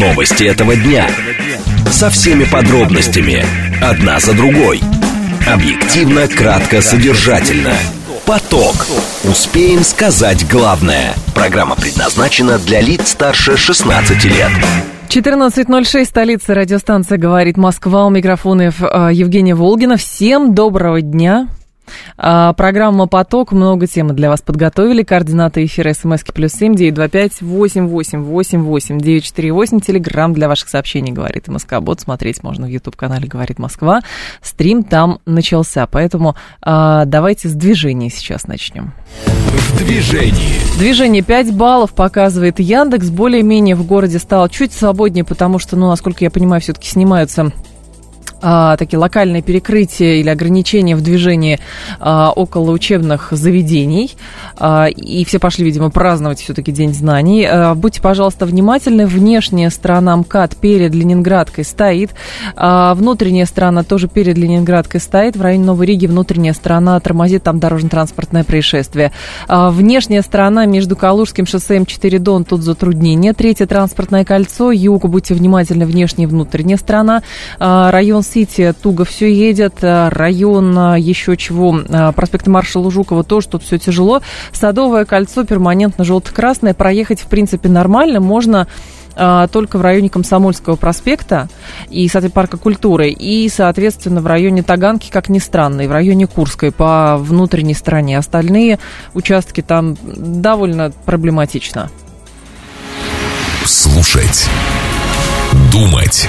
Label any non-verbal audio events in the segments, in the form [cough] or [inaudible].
Новости этого дня. Со всеми подробностями. Одна за другой. Объективно, кратко, содержательно. Поток. Успеем сказать главное. Программа предназначена для лиц старше 16 лет. 14.06, столица радиостанция «Говорит Москва». У микрофонов э, Евгения Волгина. Всем доброго дня. А, программа «Поток». Много темы для вас подготовили. Координаты эфира смски плюс семь девять два пять восемь восемь восемь восемь девять четыре восемь. Телеграмм для ваших сообщений «Говорит Москва». Бот смотреть можно в YouTube-канале «Говорит Москва». Стрим там начался, поэтому а, давайте с движения сейчас начнем. В движении. Движение 5 баллов показывает Яндекс. Более-менее в городе стало чуть свободнее, потому что, ну, насколько я понимаю, все-таки снимаются а, такие локальные перекрытия или ограничения в движении а, около учебных заведений. А, и все пошли, видимо, праздновать все-таки День знаний. А, будьте, пожалуйста, внимательны. Внешняя сторона МКАД перед Ленинградкой стоит. А, внутренняя сторона тоже перед Ленинградкой стоит. В районе Новой Риги внутренняя сторона тормозит, там дорожно-транспортное происшествие. А, внешняя сторона между Калужским шоссе М4 Дон, тут затруднение. Третье транспортное кольцо, юг, будьте внимательны, внешняя и внутренняя сторона. А, район Сити туго все едет, э, район э, еще чего, э, проспекта маршала Жукова тоже тут все тяжело. Садовое кольцо перманентно желто-красное, проехать в принципе нормально, можно только в районе Комсомольского проспекта и, соответственно, парка культуры, и, соответственно, в районе Таганки, как ни странно, и в районе Курской по внутренней стороне. Остальные участки там довольно проблематично. Слушать. Думать.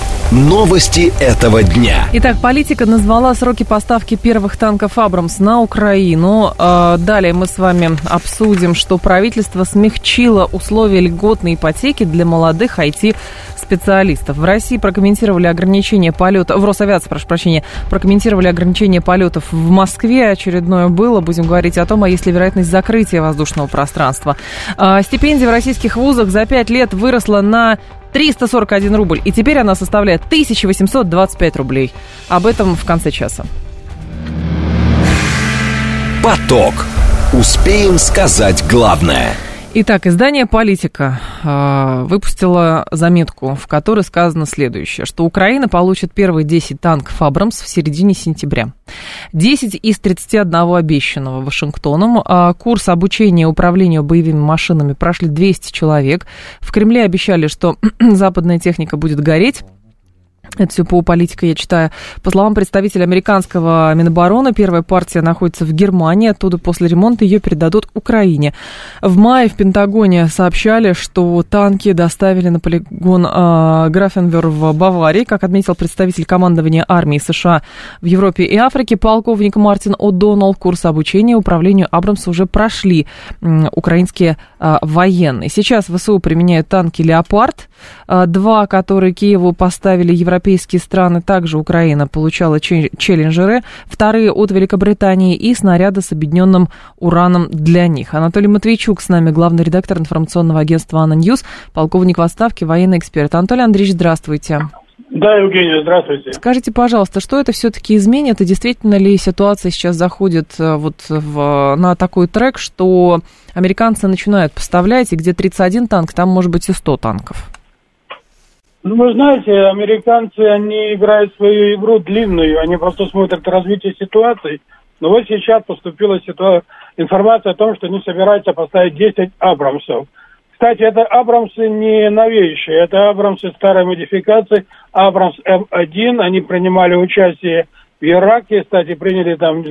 Новости этого дня. Итак, политика назвала сроки поставки первых танков «Абрамс» на Украину. А, далее мы с вами обсудим, что правительство смягчило условия льготной ипотеки для молодых IT-специалистов. В России прокомментировали ограничение полета, в Росавиации, прошу прощения, прокомментировали ограничение полетов в Москве. Очередное было. Будем говорить о том, а есть ли вероятность закрытия воздушного пространства. А, стипендия в российских вузах за пять лет выросла на 341 рубль. И теперь она составляет 1825 рублей. Об этом в конце часа. Поток. Успеем сказать главное – Итак, издание «Политика» э, выпустило заметку, в которой сказано следующее, что Украина получит первые 10 танков «Абрамс» в середине сентября. 10 из 31 обещанного Вашингтоном. Э, курс обучения управлению боевыми машинами прошли 200 человек. В Кремле обещали, что [clears throat] западная техника будет гореть. Это все по политике я читаю. По словам представителя американского Минобороны, первая партия находится в Германии. Оттуда после ремонта ее передадут Украине. В мае в Пентагоне сообщали, что танки доставили на полигон э, Графенвер в Баварии. Как отметил представитель командования армии США в Европе и Африке, полковник Мартин О'Доннелл, курс обучения управлению Абрамса уже прошли э, украинские э, военные. Сейчас ВСУ применяют танки «Леопард-2», которые Киеву поставили европейские страны, также Украина получала челленджеры, вторые от Великобритании и снаряды с обедненным ураном для них. Анатолий Матвейчук с нами, главный редактор информационного агентства «Анна Ньюс», полковник в отставке, военный эксперт. Анатолий Андреевич, здравствуйте. Да, Евгения, здравствуйте. Скажите, пожалуйста, что это все-таки изменит, и действительно ли ситуация сейчас заходит э, вот в, на такой трек, что американцы начинают поставлять, и где 31 танк, там может быть и 100 танков? Ну, вы знаете, американцы, они играют свою игру длинную, они просто смотрят развитие ситуации. Но вот сейчас поступила ситуация, информация о том, что они собираются поставить 10 Абрамсов. Кстати, это Абрамсы не новейшие, это Абрамсы старой модификации, Абрамс М1, они принимали участие в Ираке, кстати, приняли там,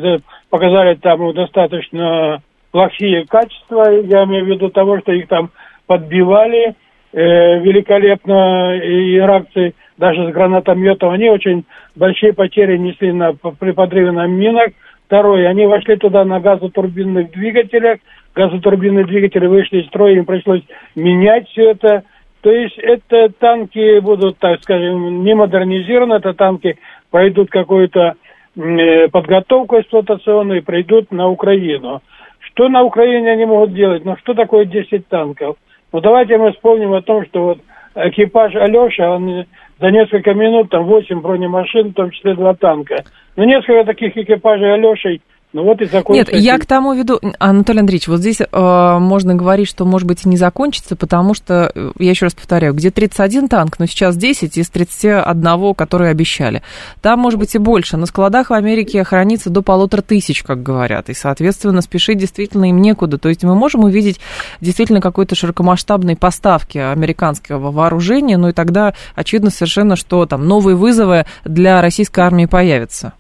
показали там достаточно плохие качества, я имею в виду того, что их там подбивали, э, великолепно иракцы даже с гранатометом, они очень большие потери несли на, при подрыве на минах. Второе, они вошли туда на газотурбинных двигателях, газотурбинные двигатели вышли из строя, им пришлось менять все это. То есть это танки будут, так скажем, не модернизированы, это танки пройдут какую-то э, подготовку эксплуатационную и придут на Украину. Что на Украине они могут делать? Ну, что такое 10 танков? Ну, давайте мы вспомним о том, что вот экипаж Алеша, он за несколько минут там 8 бронемашин, в том числе два танка. Ну, несколько таких экипажей Алешей ну вот и закончится. Нет, я к тому веду, Анатолий Андреевич, вот здесь э, можно говорить, что, может быть, и не закончится, потому что, э, я еще раз повторяю, где 31 танк, но сейчас 10 из 31, которые обещали. Там, может быть, и больше. На складах в Америке хранится до полутора тысяч, как говорят, и, соответственно, спешить действительно им некуда. То есть мы можем увидеть действительно какой-то широкомасштабной поставки американского вооружения, ну и тогда очевидно совершенно, что там новые вызовы для российской армии появятся.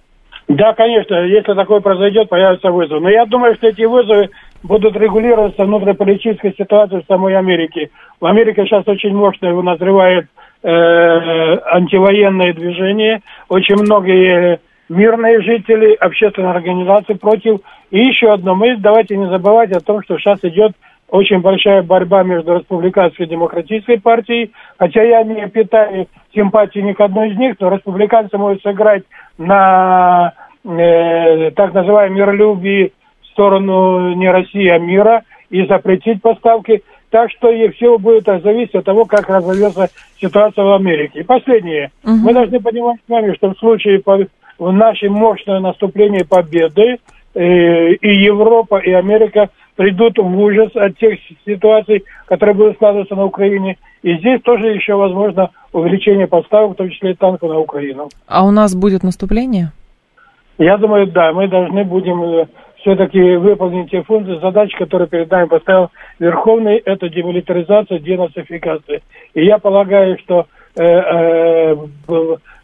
Да, конечно, если такое произойдет, появятся вызовы. Но я думаю, что эти вызовы будут регулироваться внутриполитической ситуацией в самой Америке. В Америке сейчас очень мощно назревает э, антивоенное движение. Очень многие мирные жители, общественные организации против. И еще одно, мы давайте не забывать о том, что сейчас идет очень большая борьба между республиканской и демократической партией, хотя я не питаю симпатии ни к одной из них, но республиканцы могут сыграть на э, так называемом миролюбии в сторону не России, а мира и запретить поставки. Так что и все будет зависеть от того, как разовьется ситуация в Америке. И последнее. Угу. Мы должны понимать с вами, что в случае в наше мощное наступление победы э, и Европа, и Америка придут в ужас от тех ситуаций, которые будут складываться на Украине. И здесь тоже еще возможно увеличение поставок, в том числе и танков на Украину. А у нас будет наступление? Я думаю, да, мы должны будем э, все-таки выполнить те функции, задачи, которые перед нами поставил Верховный, это демилитаризация, денацификация. И я полагаю, что э, э,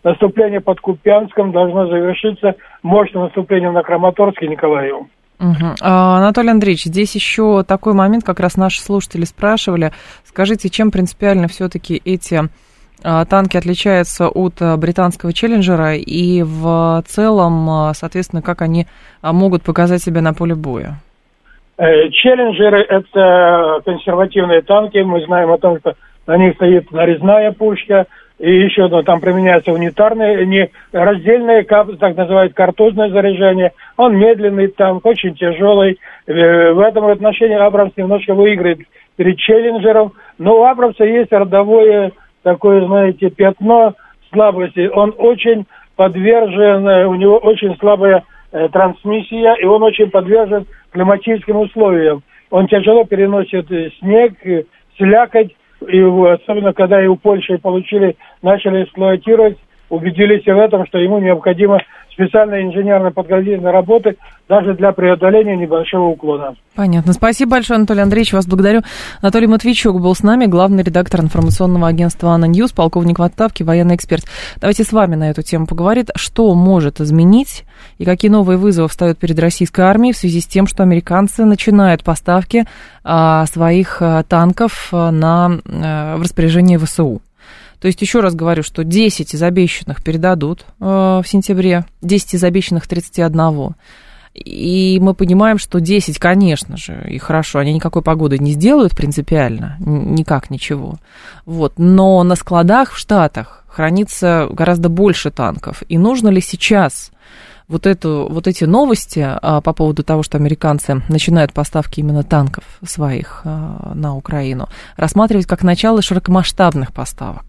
наступление под Купянском должно завершиться мощным наступлением на Краматорск и Николаев. Угу. Анатолий Андреевич, здесь еще такой момент, как раз наши слушатели спрашивали. Скажите, чем принципиально все-таки эти а, танки отличаются от а, британского челленджера и в целом, соответственно, как они могут показать себя на поле боя? Э, челленджеры – это консервативные танки. Мы знаем о том, что на них стоит нарезная пушка, и еще одно, там применяется унитарное, не раздельное, так называют, картузное заряжение. Он медленный танк, очень тяжелый. Э, в этом отношении Абрамс немножко выиграет перед Челленджером. Но у Абрамса есть родовое такое, знаете, пятно слабости. Он очень подвержен, э, у него очень слабая э, трансмиссия, и он очень подвержен климатическим условиям. Он тяжело переносит снег, слякоть, и особенно когда и у Польши получили, начали эксплуатировать, убедились в этом, что ему необходимо специальные инженерно-подготовительные работы даже для преодоления небольшого уклона. Понятно. Спасибо большое, Анатолий Андреевич. Вас благодарю. Анатолий Матвейчук был с нами, главный редактор информационного агентства «Анна Ньюс», полковник в отставке, военный эксперт. Давайте с вами на эту тему поговорить. Что может изменить и какие новые вызовы встают перед российской армией в связи с тем, что американцы начинают поставки а, своих а, танков а, на, а, в распоряжение ВСУ? То есть, еще раз говорю, что 10 из обещанных передадут э, в сентябре, 10 из обещанных 31. И мы понимаем, что 10, конечно же, и хорошо, они никакой погоды не сделают принципиально, никак ничего. Вот. Но на складах в Штатах хранится гораздо больше танков. И нужно ли сейчас вот, эту, вот эти новости а, по поводу того, что американцы начинают поставки именно танков своих а, на Украину, рассматривать как начало широкомасштабных поставок?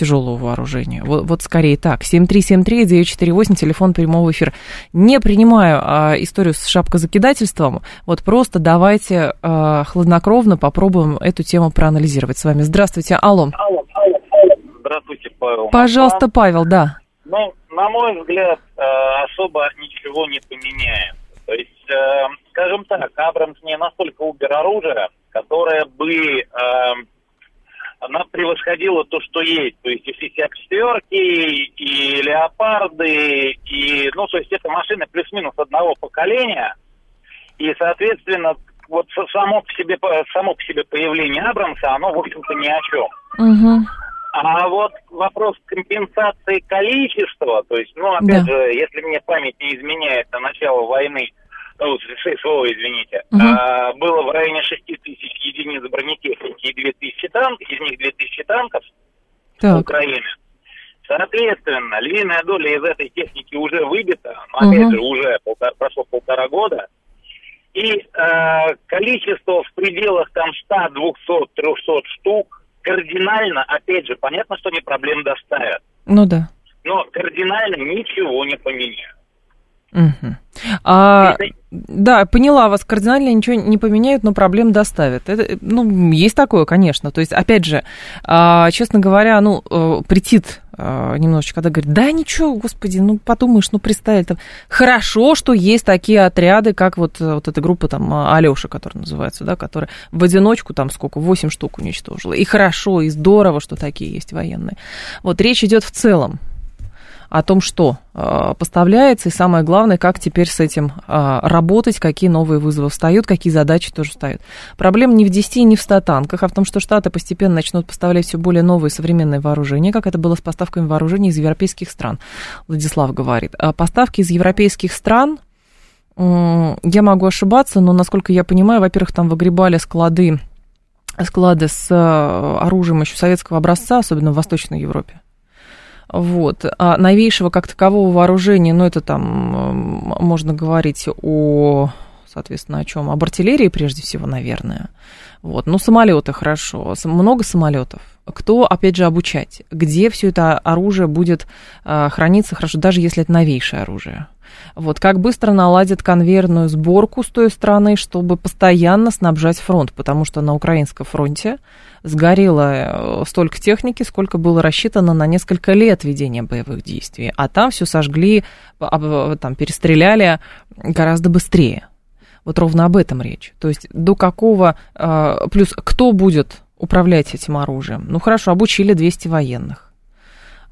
Тяжелого вооружения. Вот, вот скорее так. 7373948, телефон прямого эфира. Не принимаю а, историю с шапкозакидательством. Вот просто давайте а, хладнокровно попробуем эту тему проанализировать с вами. Здравствуйте, алло. Алло, алло, алло. Здравствуйте, Павел. Пожалуйста, Павел, да. Ну, на мой взгляд, э, особо ничего не поменяем. То есть, э, скажем так, Абрамс не настолько убер оружия, которое бы э, она превосходила то, что есть. То есть и C-54, и Леопарды, и, ну, то есть это машины плюс-минус одного поколения. И, соответственно, вот само по себе, само по себе появление Абрамса, оно, в общем-то, ни о чем. Угу. А вот вопрос компенсации количества, то есть, ну, опять да. же, если мне память не изменяет на начало войны, ну, СВО, извините, угу. а, было в районе 6 тысяч единиц бронетехники и 2 тысячи танков, из них 2 тысячи танков так. Украины. Соответственно, львиная доля из этой техники уже выбита, но, опять угу. же, уже полтора, прошло полтора года, и э, количество в пределах там 100, 200, 300 штук, кардинально, опять же, понятно, что они проблем доставят. Ну да. Но кардинально ничего не поменяют. Угу. А, да, поняла вас, кардинально ничего не поменяют, но проблем доставят. Это, ну, есть такое, конечно. То есть, опять же, а, честно говоря, ну, э, претит а, немножечко, когда говорит, да ничего, господи, ну, подумаешь, ну, представь, там, хорошо, что есть такие отряды, как вот, вот эта группа там Алёша, которая называется, да, которая в одиночку там сколько, 8 штук уничтожила. И хорошо, и здорово, что такие есть военные. Вот речь идет в целом о том, что э, поставляется, и самое главное, как теперь с этим э, работать, какие новые вызовы встают, какие задачи тоже встают. Проблема не в 10 и не в 100 танках, а в том, что Штаты постепенно начнут поставлять все более новые современные вооружения, как это было с поставками вооружений из европейских стран, Владислав говорит. А поставки из европейских стран, я могу ошибаться, но, насколько я понимаю, во-первых, там выгребали склады, склады с э, оружием еще советского образца, особенно в Восточной Европе. Вот. А новейшего как такового вооружения, ну, это там можно говорить о, соответственно, о чем? Об артиллерии, прежде всего, наверное. Вот. Ну, самолеты хорошо. Много самолетов. Кто, опять же, обучать? Где все это оружие будет а, храниться хорошо, даже если это новейшее оружие? Вот, как быстро наладят конвейерную сборку с той стороны, чтобы постоянно снабжать фронт, потому что на украинском фронте сгорело э, столько техники, сколько было рассчитано на несколько лет ведения боевых действий, а там все сожгли, там перестреляли гораздо быстрее. Вот ровно об этом речь. То есть до какого... Э, плюс кто будет управлять этим оружием? Ну хорошо, обучили 200 военных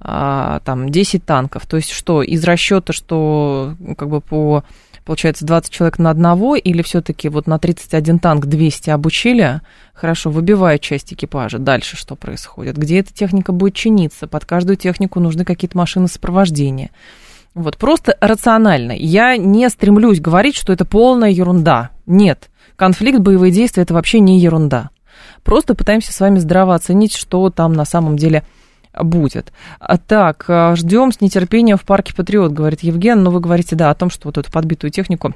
а, там 10 танков. То есть что, из расчета, что как бы по получается, 20 человек на одного, или все-таки вот на 31 танк 200 обучили, хорошо, выбивают часть экипажа. Дальше что происходит? Где эта техника будет чиниться? Под каждую технику нужны какие-то машины сопровождения. Вот, просто рационально. Я не стремлюсь говорить, что это полная ерунда. Нет. Конфликт, боевые действия – это вообще не ерунда. Просто пытаемся с вами здраво оценить, что там на самом деле будет. А так, а, ждем с нетерпением в парке Патриот, говорит Евген. Но вы говорите, да, о том, что вот эту подбитую технику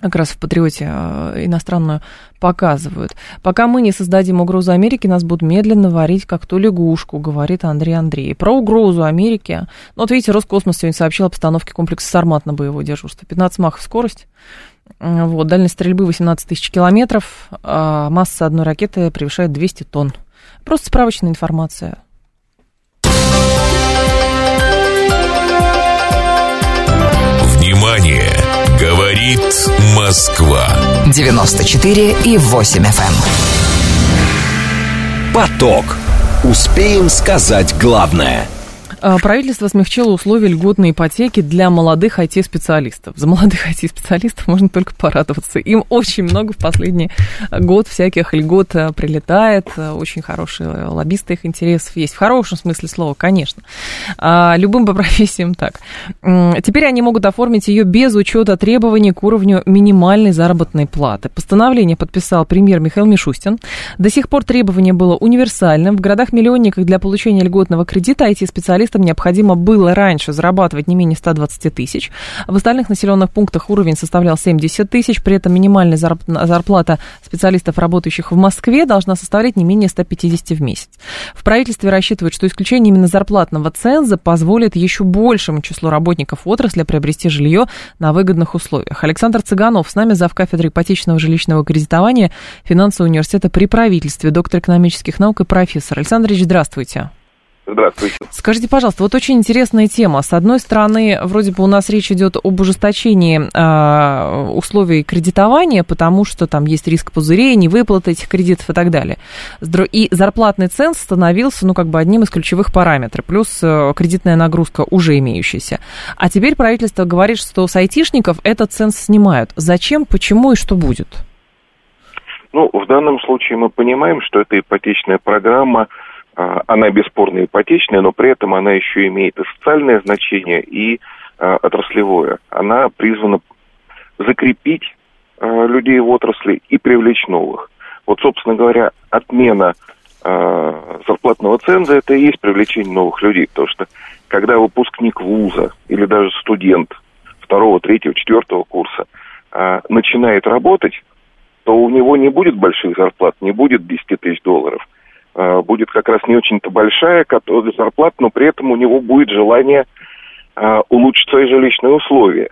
как раз в Патриоте а, иностранную показывают. Пока мы не создадим угрозу Америки, нас будут медленно варить, как ту лягушку, говорит Андрей Андрей. Про угрозу Америки. Ну, вот видите, Роскосмос сегодня сообщил об постановке комплекса «Сармат» на боевое дежурство. 15 махов скорость. Вот, дальность стрельбы 18 тысяч километров. А масса одной ракеты превышает 200 тонн. Просто справочная информация. Внимание! Говорит Москва. 94 и 8 FM. Эм. Поток. Успеем сказать главное – правительство смягчило условия льготной ипотеки для молодых IT-специалистов. За молодых IT-специалистов можно только порадоваться. Им очень много в последний год всяких льгот э, прилетает. Очень хорошие лоббисты их интересов есть. В хорошем смысле слова, конечно. А, любым по [laughs] профессиям так. Теперь они могут оформить ее без учета требований к уровню минимальной заработной платы. Постановление подписал премьер Михаил Мишустин. До сих пор требование было универсальным. В городах-миллионниках для получения льготного кредита IT-специалисты специалистам необходимо было раньше зарабатывать не менее 120 тысяч. В остальных населенных пунктах уровень составлял 70 тысяч. При этом минимальная зарплата специалистов, работающих в Москве, должна составлять не менее 150 в месяц. В правительстве рассчитывают, что исключение именно зарплатного ценза позволит еще большему числу работников отрасли приобрести жилье на выгодных условиях. Александр Цыганов с нами, зав. кафедры ипотечного жилищного кредитования финансового университета при правительстве, доктор экономических наук и профессор. Александр Ильич, здравствуйте. Здравствуйте. Скажите, пожалуйста, вот очень интересная тема. С одной стороны, вроде бы у нас речь идет об ужесточении э, условий кредитования, потому что там есть риск пузырей, невыплаты этих кредитов и так далее. И зарплатный ценз становился, ну, как бы одним из ключевых параметров, плюс э, кредитная нагрузка уже имеющаяся. А теперь правительство говорит, что с айтишников этот ценз снимают. Зачем, почему и что будет? Ну, в данном случае мы понимаем, что это ипотечная программа – она бесспорно ипотечная, но при этом она еще имеет и социальное значение, и а, отраслевое. Она призвана закрепить а, людей в отрасли и привлечь новых. Вот, собственно говоря, отмена зарплатного ценза это и есть привлечение новых людей, потому что когда выпускник вуза или даже студент второго, третьего, четвертого курса начинает работать, то у него не будет больших зарплат, не будет 10 тысяч долларов – э, будет как раз не очень-то большая зарплата, но при этом у него будет желание э, улучшить свои жилищные условия.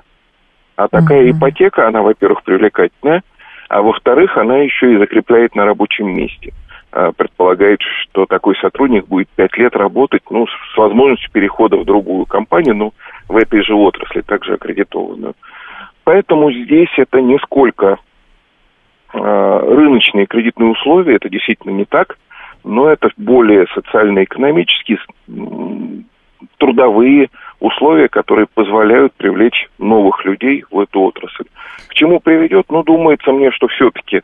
А такая uh-huh. ипотека, она, во-первых, привлекательная, а во-вторых, она еще и закрепляет на рабочем месте. Э, предполагает, что такой сотрудник будет пять лет работать, ну, с возможностью перехода в другую компанию, ну, в этой же отрасли, также аккредитованную. Поэтому здесь это не сколько э, рыночные кредитные условия, это действительно не так, но это более социально-экономические, трудовые условия, которые позволяют привлечь новых людей в эту отрасль. К чему приведет? Ну, думается мне, что все-таки э,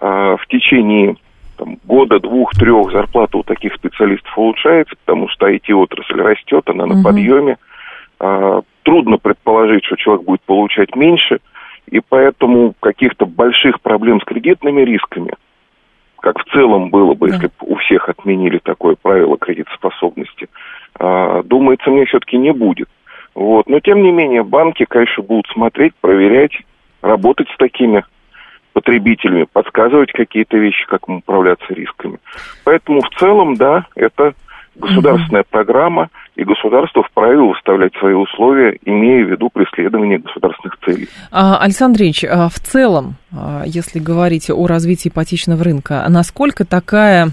в течение там, года, двух, трех зарплата у таких специалистов улучшается, потому что IT-отрасль растет, она на угу. подъеме. А, трудно предположить, что человек будет получать меньше, и поэтому каких-то больших проблем с кредитными рисками, как в целом было бы, да. если бы у всех отменили такое правило кредитоспособности, а, думается, мне все-таки не будет. Вот. Но, тем не менее, банки, конечно, будут смотреть, проверять, работать с такими потребителями, подсказывать какие-то вещи, как управляться рисками. Поэтому в целом, да, это государственная угу. программа, и государство вправе выставлять свои условия, имея в виду преследование государственных целей. А, Александр Ильич, а в целом, а, если говорить о развитии ипотечного рынка, насколько такая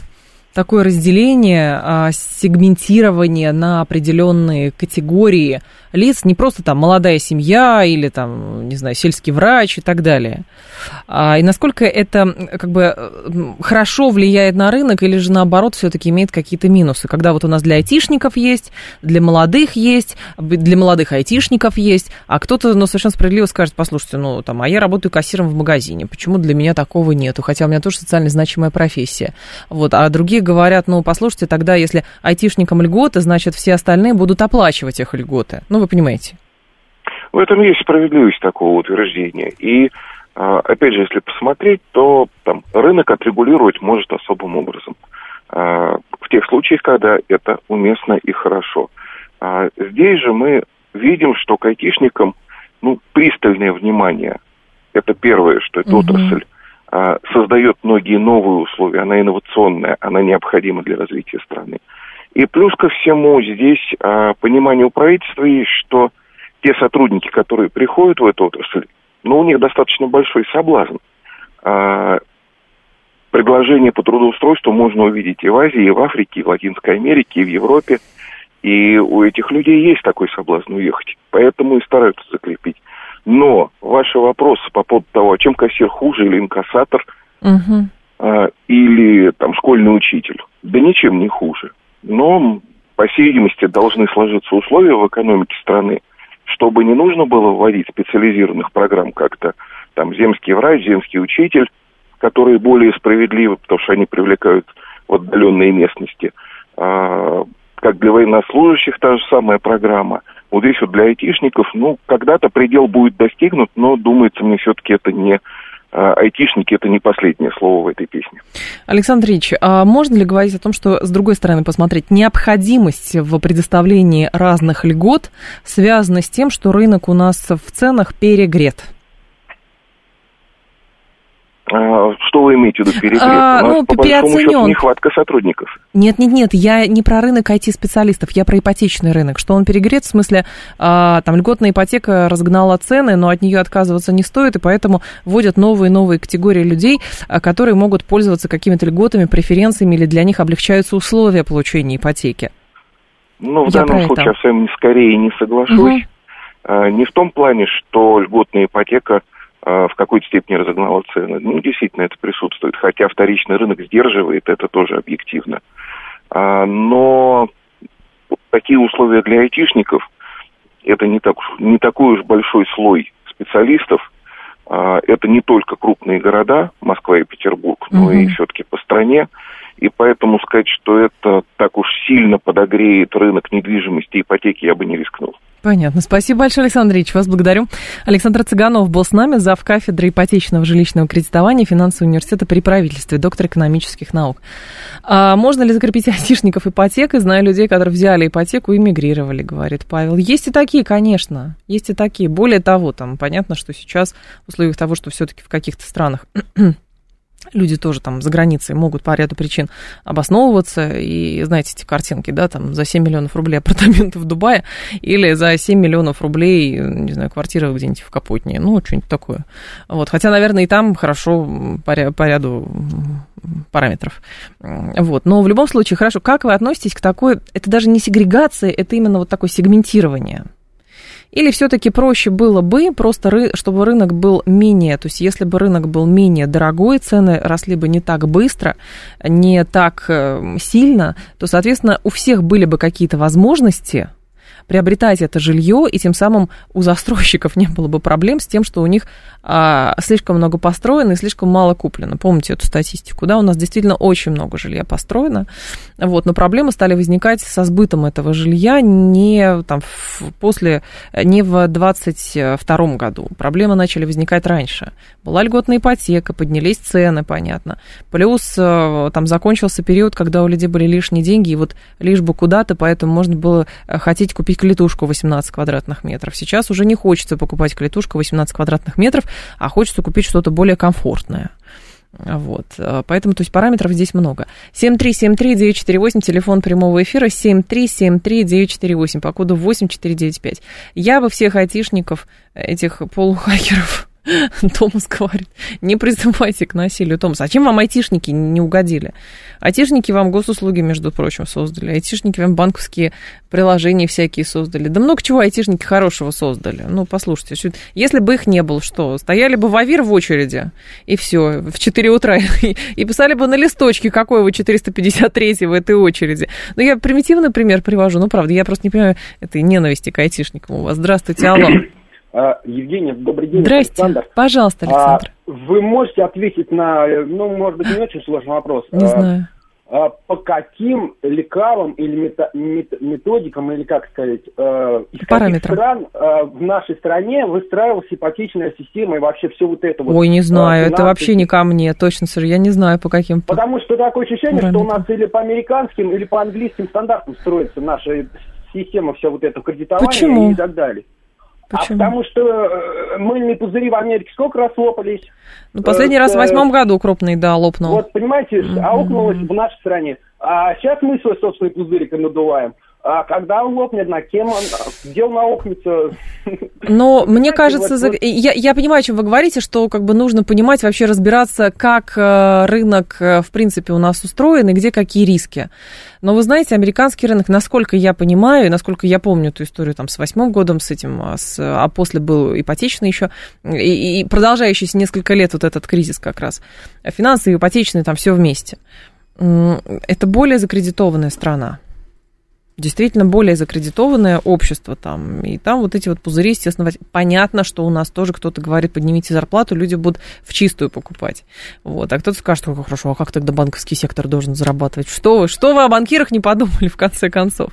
такое разделение, а, сегментирование на определенные категории лиц, не просто там молодая семья или там, не знаю, сельский врач и так далее. А, и насколько это как бы хорошо влияет на рынок или же наоборот все-таки имеет какие-то минусы, когда вот у нас для айтишников есть, для молодых есть, для молодых айтишников есть, а кто-то, ну, совершенно справедливо скажет, послушайте, ну, там, а я работаю кассиром в магазине, почему для меня такого нету, хотя у меня тоже социально значимая профессия. Вот, а другие говорят, ну, послушайте, тогда если айтишникам льготы, значит, все остальные будут оплачивать их льготы. Ну, вы понимаете. В этом есть справедливость такого утверждения. И, а, опять же, если посмотреть, то там, рынок отрегулировать может особым образом. А, в тех случаях, когда это уместно и хорошо. А, здесь же мы видим, что к айтишникам ну, пристальное внимание. Это первое, что эта угу. отрасль создает многие новые условия, она инновационная, она необходима для развития страны. И плюс ко всему здесь а, понимание у правительства есть, что те сотрудники, которые приходят в эту отрасль, ну, у них достаточно большой соблазн. А, предложения по трудоустройству можно увидеть и в Азии, и в Африке, и в Латинской Америке, и в Европе. И у этих людей есть такой соблазн уехать. Поэтому и стараются закрепить. Но ваши вопросы по поводу того, чем кассир хуже или инкассатор, угу. а, или там школьный учитель, да ничем не хуже. Но, по всей видимости, должны сложиться условия в экономике страны, чтобы не нужно было вводить специализированных программ как-то там земский врач, земский учитель, которые более справедливы, потому что они привлекают в отдаленные местности. А, как для военнослужащих та же самая программа – вот здесь вот для айтишников, ну, когда-то предел будет достигнут, но, думается мне, все-таки это не а, айтишники это не последнее слово в этой песне. Александр Ильич, а можно ли говорить о том, что, с другой стороны, посмотреть, необходимость в предоставлении разных льгот связана с тем, что рынок у нас в ценах перегрет? А, что вы имеете в виду перегрев? А, У нас, ну, по большому счету, нехватка сотрудников. Нет, нет, нет, я не про рынок IT-специалистов, я про ипотечный рынок. Что он перегрет, в смысле, а, там льготная ипотека разгнала цены, но от нее отказываться не стоит, и поэтому вводят новые и новые категории людей, а, которые могут пользоваться какими-то льготами, преференциями, или для них облегчаются условия получения ипотеки. Ну, в я данном случае это. я с вами скорее не соглашусь. Угу. Не в том плане, что льготная ипотека а, в какой-то степени разогнала цены. Ну, действительно, это присутствует. Хотя вторичный рынок сдерживает, это тоже объективно. А, но такие условия для айтишников, это не, так, не такой уж большой слой специалистов. А, это не только крупные города, Москва и Петербург, но угу. и все-таки по стране. И поэтому сказать, что это так уж сильно подогреет рынок недвижимости и ипотеки, я бы не рискнул. Понятно. Спасибо большое, Александр Ильич. Вас благодарю. Александр Цыганов был с нами, зав. кафедры ипотечного жилищного кредитования финансового университета при правительстве, доктор экономических наук. А можно ли закрепить айтишников ипотекой? Знаю людей, которые взяли ипотеку и мигрировали, говорит Павел. Есть и такие, конечно. Есть и такие. Более того, там понятно, что сейчас в условиях того, что все-таки в каких-то странах люди тоже там за границей могут по ряду причин обосновываться. И знаете эти картинки, да, там за 7 миллионов рублей апартаменты в Дубае или за 7 миллионов рублей, не знаю, квартира где-нибудь в Капотне. Ну, что-нибудь такое. Вот. Хотя, наверное, и там хорошо по, по ряду параметров. Вот. Но в любом случае, хорошо, как вы относитесь к такой... Это даже не сегрегация, это именно вот такое сегментирование. Или все-таки проще было бы просто, чтобы рынок был менее, то есть если бы рынок был менее дорогой, цены росли бы не так быстро, не так э, сильно, то, соответственно, у всех были бы какие-то возможности приобретать это жилье, и тем самым у застройщиков [laughs] не было бы проблем с тем, что у них а, слишком много построено и слишком мало куплено. Помните эту статистику, да? У нас действительно очень много жилья построено, вот, но проблемы стали возникать со сбытом этого жилья не там после, не в 22 году. Проблемы начали возникать раньше. Была льготная ипотека, поднялись цены, понятно. Плюс э, там закончился период, когда у людей были лишние деньги, и вот лишь бы куда-то, поэтому можно было э, хотеть купить клетушку 18 квадратных метров. Сейчас уже не хочется покупать клетушку 18 квадратных метров, а хочется купить что-то более комфортное. Вот, поэтому, то есть, параметров здесь много. 7373948, телефон прямого эфира, 7373948, по коду 8495. Я бы всех айтишников, этих полухакеров, [laughs] Томас говорит, не призывайте к насилию. Томас, а чем вам айтишники не угодили? Айтишники вам госуслуги, между прочим, создали. Айтишники вам банковские приложения всякие создали. Да много чего айтишники хорошего создали. Ну, послушайте, если бы их не было, что? Стояли бы в АВИР в очереди, и все, в 4 утра, [laughs] и, писали бы на листочке, какой вы 453 в этой очереди. Ну, я примитивный пример привожу, ну, правда, я просто не понимаю этой ненависти к айтишникам у вас. Здравствуйте, алло. [clears throat] А, Евгений, добрый день. Здрасте. Александр. Пожалуйста, Александр. А, вы можете ответить на, ну, может быть, не очень сложный вопрос. Не а, знаю. По каким лекалам или методикам, или как сказать, э, из Параметрам. стран э, в нашей стране выстраивалась ипотечная система и вообще все вот это вот? Ой, не знаю, это вообще не ко мне, точно, сэр, я не знаю по каким. Потому что такое ощущение, Параметрам. что у нас или по американским, или по английским стандартам строится наша система, вся вот эта кредитование Почему? и так далее. Почему? А потому что э, мыльные пузыри в Америке сколько раз лопались? Ну, последний раз в восьмом году крупный, да, лопнул. Вот, понимаете, mm-hmm. аукнулось в нашей стране. А сейчас мы свой собственный пузырик надуваем. А когда он лопнет, на кем он, где он наукнется? Но [laughs] мне кажется, вот, я, я понимаю, о чем вы говорите, что как бы нужно понимать, вообще разбираться, как э, рынок, э, в принципе, у нас устроен и где какие риски. Но вы знаете, американский рынок, насколько я понимаю, и насколько я помню эту историю там с восьмым годом, с этим, а, с, а после был ипотечный еще, и, и продолжающийся несколько лет вот этот кризис как раз. Финансы и ипотечные там все вместе. Это более закредитованная страна действительно более закредитованное общество там, и там вот эти вот пузыри, естественно, понятно, что у нас тоже кто-то говорит, поднимите зарплату, люди будут в чистую покупать, вот, а кто-то скажет, ну, хорошо, а как тогда банковский сектор должен зарабатывать? Что вы, что вы о банкирах не подумали, в конце концов?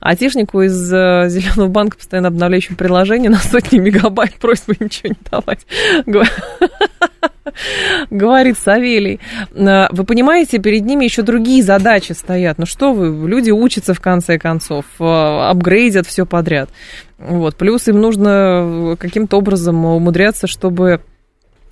Атишнику из э, Зеленого банка, постоянно обновляющим приложение на сотни мегабайт, просьба ничего не давать. [laughs] [laughs] говорит Савелий. Э, вы понимаете, перед ними еще другие задачи стоят. Ну что вы, люди учатся в конце концов, э, апгрейдят все подряд. Вот. Плюс им нужно каким-то образом умудряться, чтобы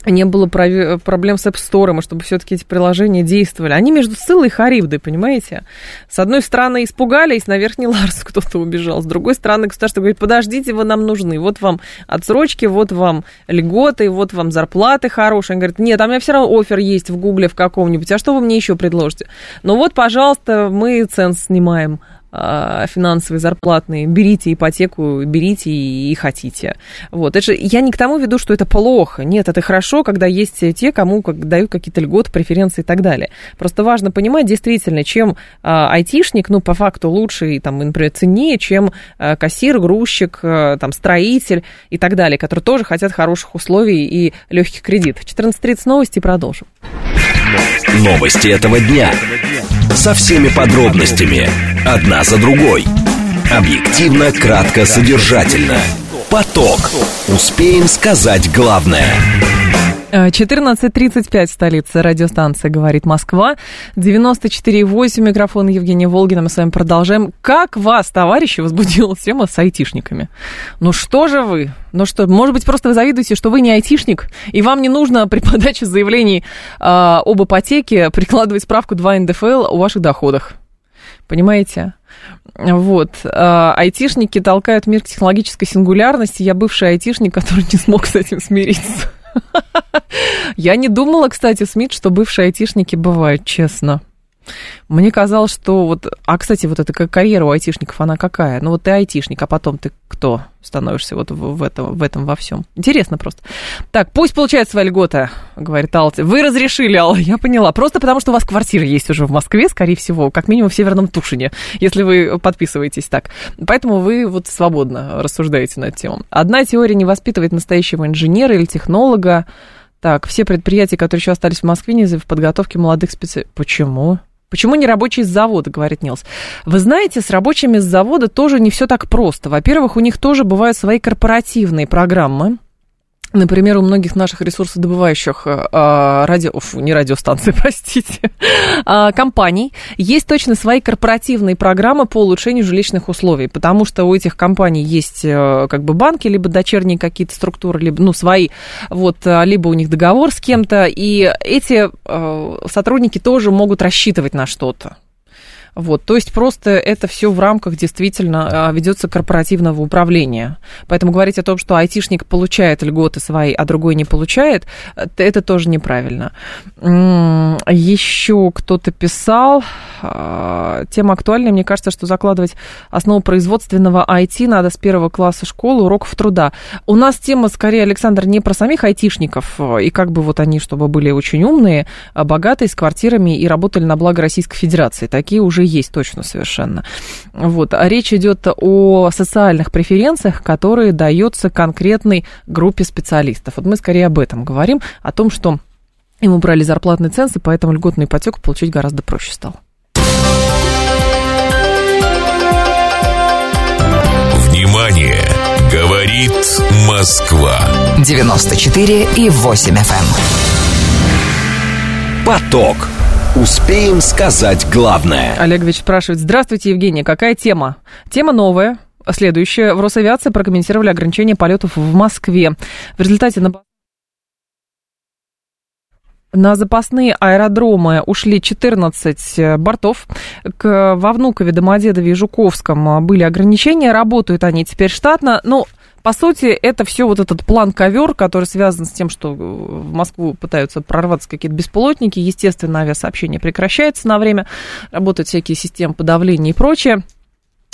не было проблем с App Store, и чтобы все-таки эти приложения действовали. Они между Сциллой и Харибдой, понимаете? С одной стороны испугались, на Верхний Ларс [laughs] кто-то убежал. С другой стороны государство говорит, подождите, вы нам нужны. Вот вам отсрочки, вот вам льготы, вот вам зарплаты хорошие. Они говорят, нет, а у меня все равно офер есть в Гугле в каком-нибудь. А что вы мне еще предложите? Ну вот, пожалуйста, мы ценз снимаем. А, финансовые, зарплатные, берите ипотеку, берите и, и хотите. Вот. Это же, я не к тому веду, что это плохо. Нет, это хорошо, когда есть те, кому как, дают какие-то льготы, преференции и так далее. Просто важно понимать действительно, чем а, айтишник, ну, по факту лучше и, там, например, ценнее, чем а, кассир, грузчик, а, там, строитель и так далее, которые тоже хотят хороших условий и легких кредитов. 14.30 новости продолжим. Новости этого дня. Со всеми подробностями. Одна за другой. Объективно, кратко, содержательно. Поток. Успеем сказать главное. 14.35 столица радиостанция «Говорит Москва». 94.8 микрофон Евгения Волгина. Мы с вами продолжаем. Как вас, товарищи, возбудила тема с айтишниками? Ну что же вы? Ну что, может быть, просто вы завидуете, что вы не айтишник, и вам не нужно при подаче заявлений э, об ипотеке прикладывать справку 2 НДФЛ о ваших доходах. Понимаете? Вот. А, айтишники толкают мир к технологической сингулярности. Я бывший айтишник, который не смог с этим смириться. [laughs] Я не думала, кстати, Смит, что бывшие айтишники бывают, честно. Мне казалось, что вот... А, кстати, вот эта карьера у айтишников, она какая? Ну, вот ты айтишник, а потом ты кто становишься вот в, в, этом, в этом во всем? Интересно просто. Так, пусть получает свои льготы, говорит Алти. Вы разрешили, Алла, я поняла. Просто потому, что у вас квартира есть уже в Москве, скорее всего, как минимум в Северном Тушине, если вы подписываетесь так. Поэтому вы вот свободно рассуждаете на эту тему. Одна теория не воспитывает настоящего инженера или технолога. Так, все предприятия, которые еще остались в Москве, не в подготовке молодых специалистов. Почему? Почему не рабочие с завода, говорит Нилс? Вы знаете, с рабочими с завода тоже не все так просто. Во-первых, у них тоже бывают свои корпоративные программы. Например, у многих наших ресурсодобывающих э, а, радио, фу, не радиостанций, [laughs] простите, э, компаний есть точно свои корпоративные программы по улучшению жилищных условий, потому что у этих компаний есть э, как бы банки, либо дочерние какие-то структуры, либо, ну, свои, вот, либо у них договор с кем-то, и эти э, сотрудники тоже могут рассчитывать на что-то. Вот, то есть просто это все в рамках действительно а, ведется корпоративного управления. Поэтому говорить о том, что айтишник получает льготы свои, а другой не получает, это тоже неправильно. Еще кто-то писал, а, тема актуальная, мне кажется, что закладывать основу производственного IT надо с первого класса школы, уроков труда. У нас тема, скорее, Александр, не про самих айтишников, и как бы вот они, чтобы были очень умные, а богатые, с квартирами и работали на благо Российской Федерации. Такие уже есть точно совершенно. Вот. А речь идет о социальных преференциях, которые даются конкретной группе специалистов. Вот мы скорее об этом говорим, о том, что им убрали зарплатный ценз, и поэтому льготную ипотеку получить гораздо проще стало. Внимание! Говорит Москва. 94 и 8 FM. Эм. Поток. Успеем сказать главное. Олегович спрашивает. Здравствуйте, Евгения. Какая тема? Тема новая. Следующая. В Росавиации прокомментировали ограничение полетов в Москве. В результате на на запасные аэродромы ушли 14 бортов. К, во Внукове, Домодедове и Жуковском были ограничения. Работают они теперь штатно. Ну, по сути, это все вот этот план-ковер, который связан с тем, что в Москву пытаются прорваться какие-то беспилотники. Естественно, авиасообщение прекращается на время, работают всякие системы подавления и прочее.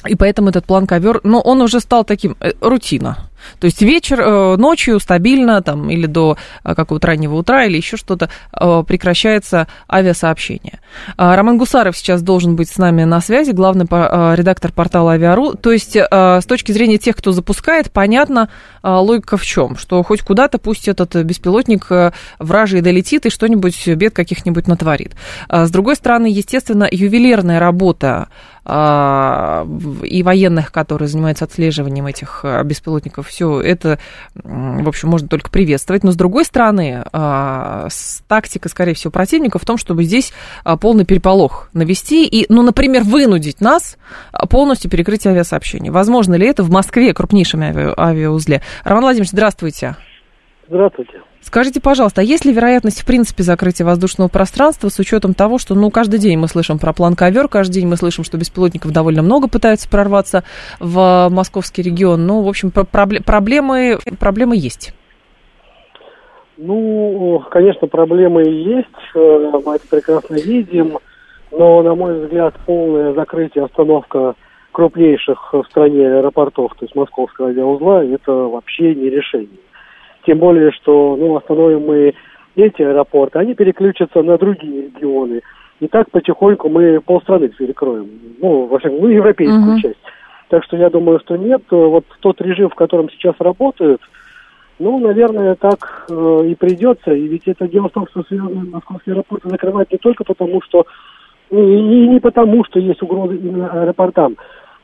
И поэтому этот план ковер, ну, он уже стал таким э, рутина. То есть вечер, э, ночью стабильно, там, или до э, какого-то раннего утра, или еще что-то, э, прекращается авиасообщение. А, Роман Гусаров сейчас должен быть с нами на связи, главный редактор портала Авиару. То есть с точки зрения тех, кто запускает, понятно логика в чем, что хоть куда-то пусть этот беспилотник вражий долетит и что-нибудь, бед каких-нибудь натворит. А, с другой стороны, естественно, ювелирная работа и военных, которые занимаются отслеживанием этих беспилотников все это, в общем, можно только приветствовать. Но, с другой стороны, а, тактика, скорее всего, противника в том, чтобы здесь а, полный переполох навести и, ну, например, вынудить нас а, полностью перекрыть авиасообщение. Возможно ли это в Москве, крупнейшем ави- авиаузле? Роман Владимирович, здравствуйте. Здравствуйте. Скажите, пожалуйста, а есть ли вероятность, в принципе, закрытия воздушного пространства с учетом того, что, ну, каждый день мы слышим про план ковер, каждый день мы слышим, что беспилотников довольно много пытаются прорваться в московский регион. Ну, в общем, проблемы, проблемы есть. Ну, конечно, проблемы есть, э, мы это прекрасно видим, но, на мой взгляд, полное закрытие, остановка крупнейших в стране аэропортов, то есть московского авиаузла, это вообще не решение. Тем более, что ну, остановим мы эти аэропорты, они переключатся на другие регионы. И так потихоньку мы полстраны перекроем. Ну, во всяком ну, европейскую uh-huh. часть. Так что я думаю, что нет. Вот тот режим, в котором сейчас работают, ну, наверное, так э, и придется. И ведь это дело в том, что московские аэропорты закрывать не только потому, что... И не потому, что есть угрозы именно аэропортам,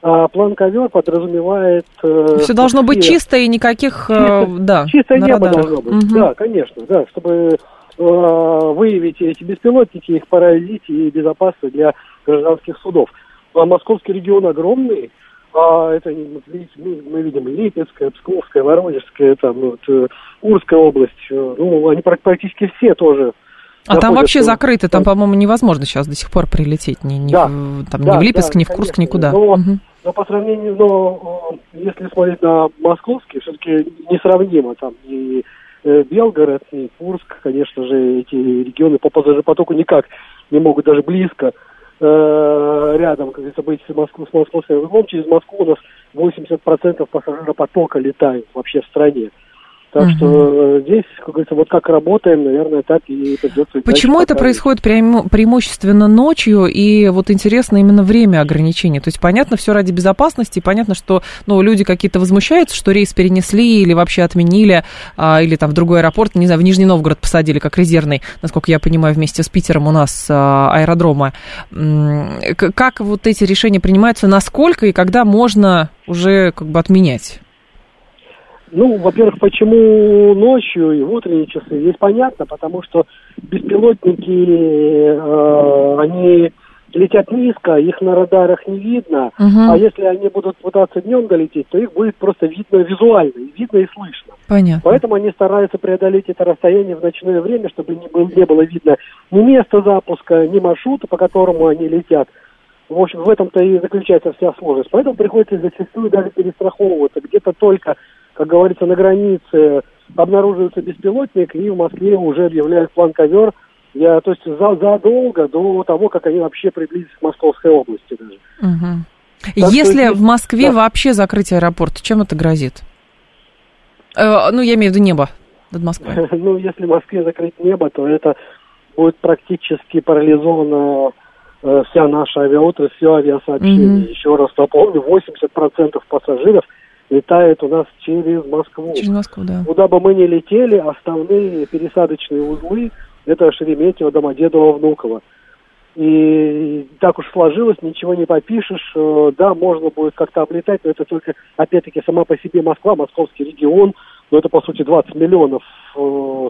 А план ковер подразумевает... Э, Все должно быть чисто и никаких... Э, чисто, да, чистое небо радарах. должно быть. Угу. Да, конечно, да, чтобы э, выявить эти беспилотники, их поразить и безопасно для гражданских судов. А московский регион огромный, а это мы, мы видим Липецкая, Псковская, Воронежская, там вот, э, Урская область, э, ну, они практически все тоже а там вообще закрыто, там, по-моему, невозможно сейчас до сих пор прилететь ни, ни, да, в, там, да, ни в Липецк, да, ни в Курск, конечно. никуда. Но, угу. Но по сравнению, но если смотреть на московский, все-таки несравнимо там ни э, Белгород, ни Курск, конечно же, эти регионы по пассажиропотоку никак не могут даже близко э, рядом, как говорится, быть с Москвой, с московской. Через Москву у нас 80% пассажиропотока летает вообще в стране. Так угу. что э, здесь, как говорится, вот как работаем, наверное, так и придется. Почему это происходит преиму- преимущественно ночью и вот интересно именно время ограничения? То есть понятно все ради безопасности, понятно, что ну, люди какие-то возмущаются, что рейс перенесли или вообще отменили, а, или там в другой аэропорт, не знаю, в Нижний Новгород посадили как резервный, насколько я понимаю, вместе с Питером у нас а, аэродрома. Как вот эти решения принимаются, насколько и когда можно уже как бы отменять? Ну, во-первых, почему ночью и в утренние часы, здесь понятно, потому что беспилотники, э, они летят низко, их на радарах не видно, угу. а если они будут пытаться днем долететь, то их будет просто видно визуально, видно и слышно. Понятно. Поэтому они стараются преодолеть это расстояние в ночное время, чтобы не было, не было видно ни места запуска, ни маршрута, по которому они летят. В общем, в этом-то и заключается вся сложность. Поэтому приходится зачастую даже перестраховываться где-то только как говорится, на границе обнаруживается беспилотник, и в Москве уже объявляют план ковер. Я, то есть за, задолго до того, как они вообще приблизились к Московской области даже. Угу. Если есть, в Москве да. вообще закрыть аэропорт, чем это грозит? Э, ну, я имею в виду небо над Москвой. [laughs] ну, если в Москве закрыть небо, то это будет практически парализована э, вся наша авиаотрасль, все авиасообщение. Угу. Еще раз напомню, 80% пассажиров – летает у нас через Москву. Через Москву, да. Куда бы мы ни летели, основные пересадочные узлы – это Шереметьево, Домодедово, Внуково. И так уж сложилось, ничего не попишешь. Э, да, можно будет как-то облетать, но это только, опять-таки, сама по себе Москва, московский регион, но это, по сути, 20 миллионов э,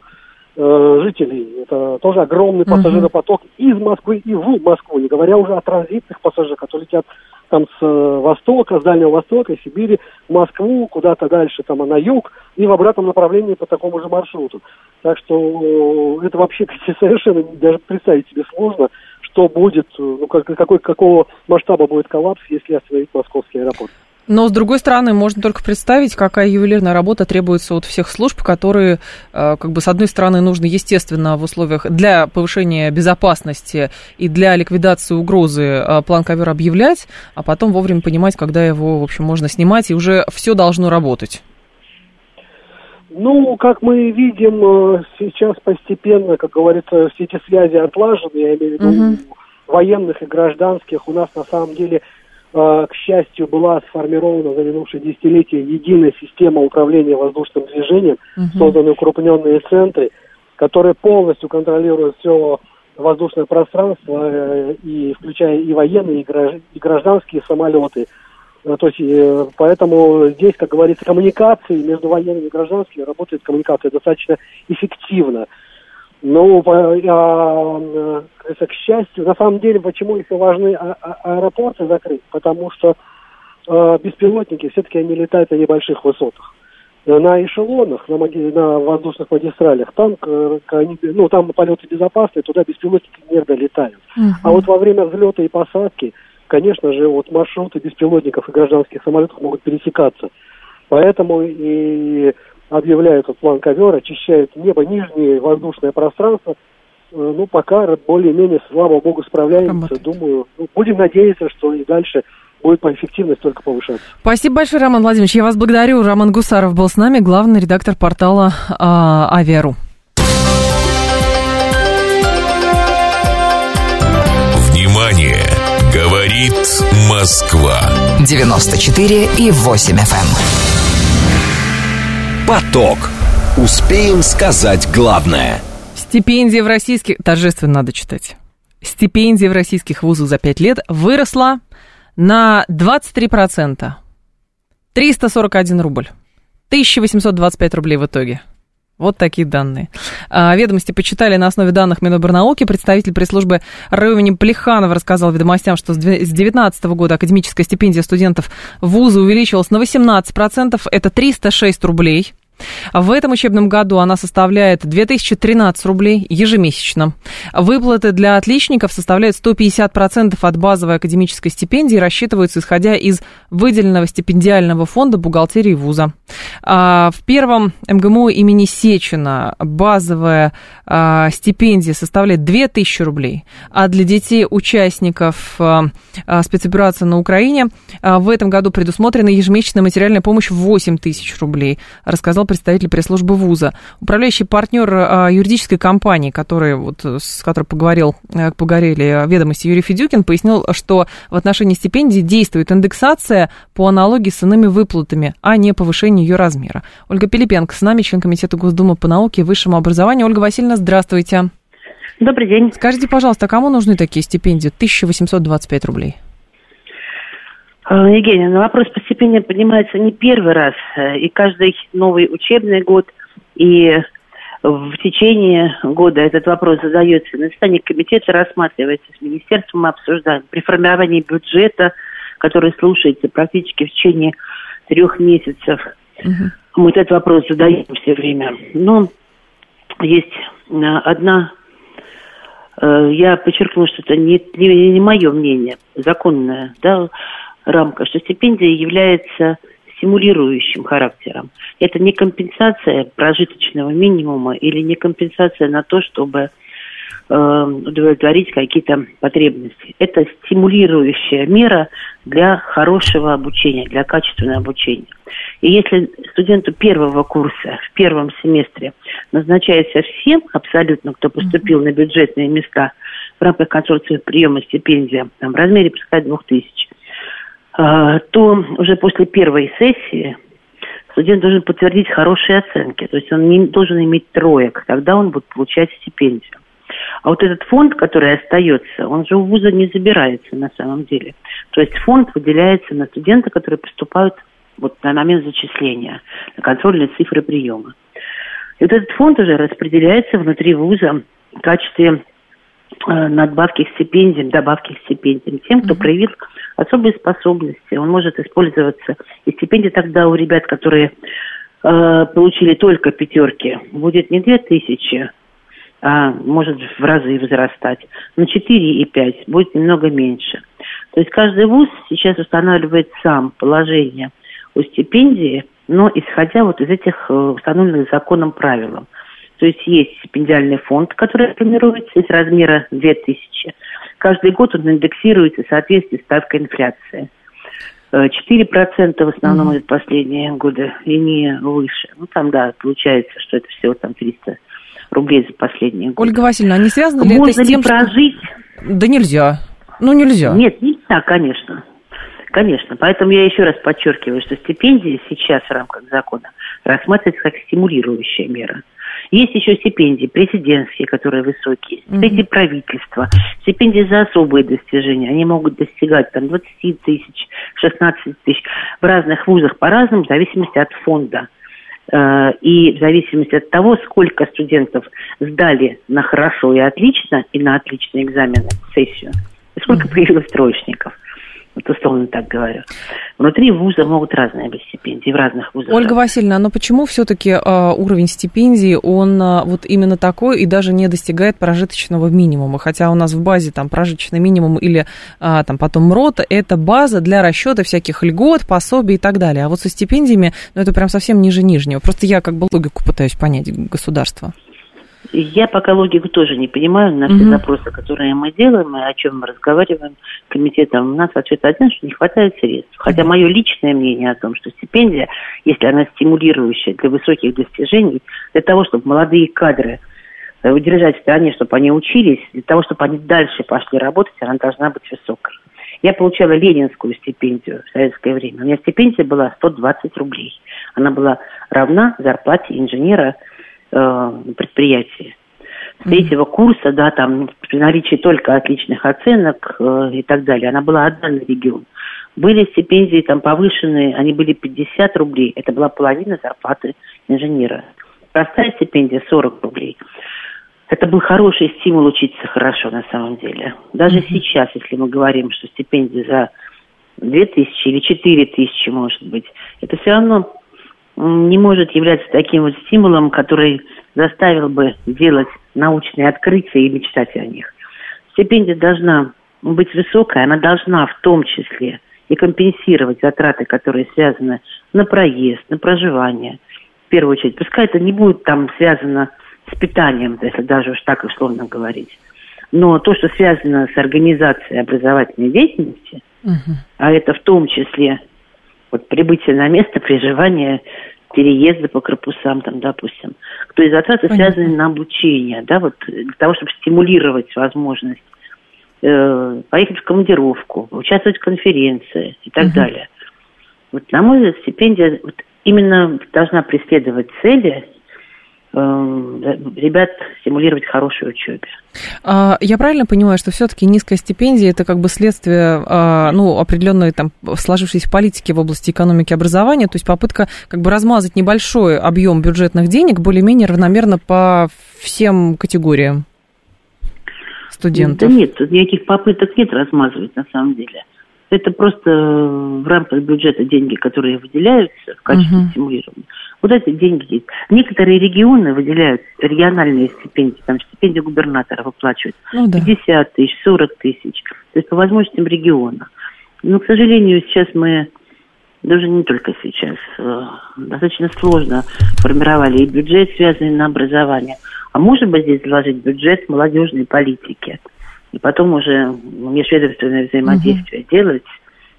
э, жителей. Это тоже огромный пассажиропоток uh-huh. из Москвы и в Москву, не говоря уже о транзитных пассажирах, которые летят там с э, востока, с Дальнего Востока, Сибири, в Москву, куда-то дальше, там, на юг, и в обратном направлении по такому же маршруту. Так что э, это вообще [laughs] совершенно даже представить себе сложно, что будет, э, ну, как, какой, какого масштаба будет коллапс, если остановить московский аэропорт. Но, с другой стороны, можно только представить, какая ювелирная работа требуется от всех служб, которые, э, как бы, с одной стороны, нужно, естественно, в условиях для повышения безопасности и для ликвидации угрозы э, план ковер объявлять, а потом вовремя понимать, когда его, в общем, можно снимать, и уже все должно работать. Ну, как мы видим, э, сейчас постепенно, как говорится, все эти связи отлажены, я имею в виду угу. военных и гражданских. У нас на самом деле к счастью, была сформирована за минувшие десятилетия единая система управления воздушным движением, uh-huh. созданы укрупненные центры, которые полностью контролируют все воздушное пространство, э, и включая и военные, и гражданские самолеты. Э, то есть, поэтому здесь, как говорится, коммуникации между военными и гражданскими работает коммуникация достаточно эффективно. Ну, а, к счастью, на самом деле, почему еще важны а, а, аэропорты закрыть? Потому что э, беспилотники все-таки они летают на небольших высотах. На эшелонах, на, маги... на воздушных магистралях, там, они, ну, там полеты безопасные, туда беспилотники не долетают. Uh-huh. А вот во время взлета и посадки, конечно же, вот маршруты беспилотников и гражданских самолетов могут пересекаться. Поэтому и объявляют этот план ковер, очищают небо, нижнее воздушное пространство. Э, ну, пока более-менее, слава богу, справляемся. Работает. Думаю, ну, будем надеяться, что и дальше будет по эффективность только повышаться. Спасибо большое, Роман Владимирович. Я вас благодарю. Роман Гусаров был с нами, главный редактор портала а, Авиару. Внимание! Говорит Москва. 94 и 8 FM. Поток. Успеем сказать главное. Стипендия в российских... Торжественно надо читать. Стипендия в российских вузах за пять лет выросла на 23%. 341 рубль. 1825 рублей в итоге. Вот такие данные. А, ведомости почитали на основе данных Миноборнауки. Представитель пресс-службы имени Плеханова рассказал ведомостям, что с 2019 года академическая стипендия студентов вуза увеличилась на 18%. Это 306 рублей. В этом учебном году она составляет 2013 рублей ежемесячно. Выплаты для отличников составляют 150% от базовой академической стипендии рассчитываются исходя из выделенного стипендиального фонда бухгалтерии вуза. А, в первом МГМУ имени Сечина базовая а, стипендия составляет 2000 рублей, а для детей участников а, спецоперации на Украине в этом году предусмотрена ежемесячная материальная помощь в 8 тысяч рублей, рассказал представитель пресс-службы вуза. Управляющий партнер а, юридической компании, который, вот, с которой поговорил, э, поговорили ведомости Юрий Федюкин, пояснил, что в отношении стипендий действует индексация по аналогии с иными выплатами, а не повышение ее размера. Ольга Пилипенко с нами, член Комитета Госдумы по науке и высшему образованию. Ольга Васильевна, здравствуйте. Добрый день. Скажите, пожалуйста, кому нужны такие стипендии? 1825 рублей. А, Евгения, на вопрос по стипендиям поднимается не первый раз, э, и каждый новый учебный год, и в течение года этот вопрос задается. На заседании комитета рассматривается, с министерством мы обсуждаем. При формировании бюджета, который слушается практически в течение трех месяцев, угу. мы этот вопрос задаем все время. Но есть э, одна э, я подчеркну, что это не, не, не мое мнение, законное, да, рамка, что стипендия является стимулирующим характером. Это не компенсация прожиточного минимума или не компенсация на то, чтобы э, удовлетворить какие-то потребности. Это стимулирующая мера для хорошего обучения, для качественного обучения. И если студенту первого курса в первом семестре назначается всем абсолютно, кто поступил на бюджетные места в рамках консорциума приема стипендия там, в размере, пускай, двух тысяч, а, то уже после первой сессии студент должен подтвердить хорошие оценки. То есть он не должен иметь троек, тогда он будет получать стипендию. А вот этот фонд, который остается, он же у вуза не забирается на самом деле. То есть фонд выделяется на студента, которые поступают вот на момент зачисления, на контрольные цифры приема. И вот этот фонд уже распределяется внутри вуза в качестве Э, надбавки к стипендиям, добавки к стипендиям тем, кто проявил особые способности. Он может использоваться. И стипендия тогда у ребят, которые э, получили только пятерки, будет не две тысячи, а может в разы возрастать. На 4 и 5 будет немного меньше. То есть каждый вуз сейчас устанавливает сам положение о стипендии, но исходя вот из этих э, установленных законом правил. То есть есть стипендиальный фонд, который формируется из размера 2000. Каждый год он индексируется в соответствии с ставкой инфляции. 4% в основном mm-hmm. последние годы и не выше. Ну, там, да, получается, что это всего там 300 рублей за последние годы. Ольга Васильевна, а не связано ли Можно это с тем, ли прожить? Что... Да нельзя. Ну, нельзя. Нет, нельзя, конечно. Конечно. Поэтому я еще раз подчеркиваю, что стипендии сейчас в рамках закона рассматриваются как стимулирующая мера. Есть еще стипендии президентские, которые высокие, стипендии mm-hmm. правительства, стипендии за особые достижения. Они могут достигать там 20 тысяч, 16 тысяч. В разных вузах по-разному, в зависимости от фонда э, и в зависимости от того, сколько студентов сдали на хорошо и отлично, и на отличные экзамены, сессию, и сколько появилось троечников вот условно так говорю. Внутри вуза могут разные быть стипендии, в разных вузах. Ольга Васильевна, но почему все-таки а, уровень стипендии, он э, вот именно такой и даже не достигает прожиточного минимума? Хотя у нас в базе там прожиточный минимум или там потом МРОТ, это база для расчета всяких льгот, пособий и так далее. А вот со стипендиями, ну это прям совсем ниже нижнего. Просто я как бы логику пытаюсь понять государства. Я пока логику тоже не понимаю на все угу. запросы, которые мы делаем и о чем мы разговариваем с комитетом. У нас ответ один, что не хватает средств. Хотя угу. мое личное мнение о том, что стипендия, если она стимулирующая для высоких достижений, для того, чтобы молодые кадры э, удержать в стране, чтобы они учились, для того, чтобы они дальше пошли работать, она должна быть высокой. Я получала ленинскую стипендию в советское время. У меня стипендия была 120 рублей. Она была равна зарплате инженера э, предприятии. С третьего курса, да, там при наличии только отличных оценок э, и так далее, она была одна на регион. Были стипендии там повышенные, они были 50 рублей. Это была половина зарплаты инженера. Простая стипендия 40 рублей. Это был хороший стимул учиться хорошо на самом деле. Даже mm-hmm. сейчас, если мы говорим, что стипендия за 2000 или 4000, может быть, это все равно не может являться таким вот стимулом, который заставил бы делать научные открытия и мечтать о них. Стипендия должна быть высокая, она должна в том числе и компенсировать затраты, которые связаны на проезд, на проживание, в первую очередь. Пускай это не будет там связано с питанием, если даже уж так условно говорить. Но то, что связано с организацией образовательной деятельности, угу. а это в том числе вот прибытие на место, приживание, переезда по корпусам, там, допустим, то есть затраты Понятно. связаны на обучение, да, вот для того, чтобы стимулировать возможность э, поехать в командировку, участвовать в конференции и так угу. далее. Вот, на мой взгляд, стипендия вот, именно должна преследовать цели ребят стимулировать к хорошей учебе. А, я правильно понимаю, что все-таки низкая стипендия это как бы следствие а, ну, определенной там сложившейся политики в области экономики и образования, то есть попытка как бы размазать небольшой объем бюджетных денег более-менее равномерно по всем категориям? студентов? Да нет, тут никаких попыток нет размазывать на самом деле. Это просто в рамках бюджета деньги, которые выделяются в качестве uh-huh. стимулирования. Вот эти деньги есть. Некоторые регионы выделяют региональные стипендии, там стипендии губернатора выплачивают ну, да. 50 тысяч, 40 тысяч. То есть по возможностям региона. Но, к сожалению, сейчас мы, даже не только сейчас, э, достаточно сложно формировали и бюджет, связанный на образование – а может быть здесь заложить бюджет молодежной политики. И потом уже межведомственное взаимодействие угу. делать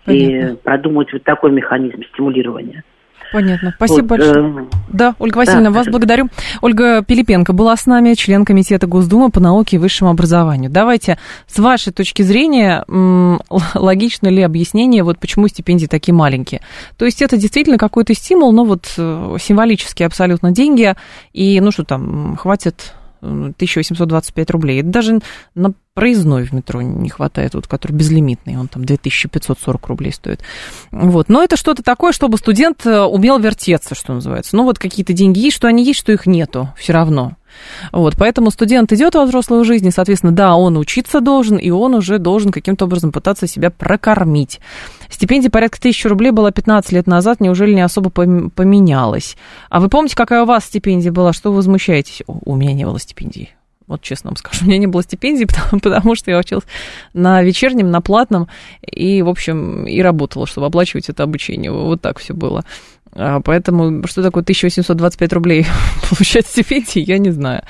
Понятно. и продумать вот такой механизм стимулирования. Понятно. Спасибо вот, большое. Э, да, Ольга Васильевна, да, вас благодарю. Ольга Пилипенко была с нами, член Комитета Госдумы по науке и высшему образованию. Давайте, с вашей точки зрения, логично ли объяснение, вот почему стипендии такие маленькие? То есть это действительно какой-то стимул, но вот э, символические абсолютно деньги, и ну что там, хватит 1825 рублей. Это даже на проездной в метро не хватает, вот, который безлимитный, он там 2540 рублей стоит. Вот. Но это что-то такое, чтобы студент э, умел вертеться, что называется. Ну, вот какие-то деньги есть, что они есть, что их нету все равно. Вот, поэтому студент идет во взрослую жизнь, и, соответственно, да, он учиться должен, и он уже должен каким-то образом пытаться себя прокормить. Стипендия порядка тысячи рублей была 15 лет назад, неужели не особо поменялась? А вы помните, какая у вас стипендия была? Что вы возмущаетесь? У меня не было стипендии. Вот честно вам [laughs] скажу, у меня не было стипендии, [laughs] потому, потому что я училась на вечернем, на платном, и, в общем, и работала, чтобы оплачивать это обучение. Вот так все было. А, поэтому что такое 1825 рублей [laughs] получать стипендии, я не знаю.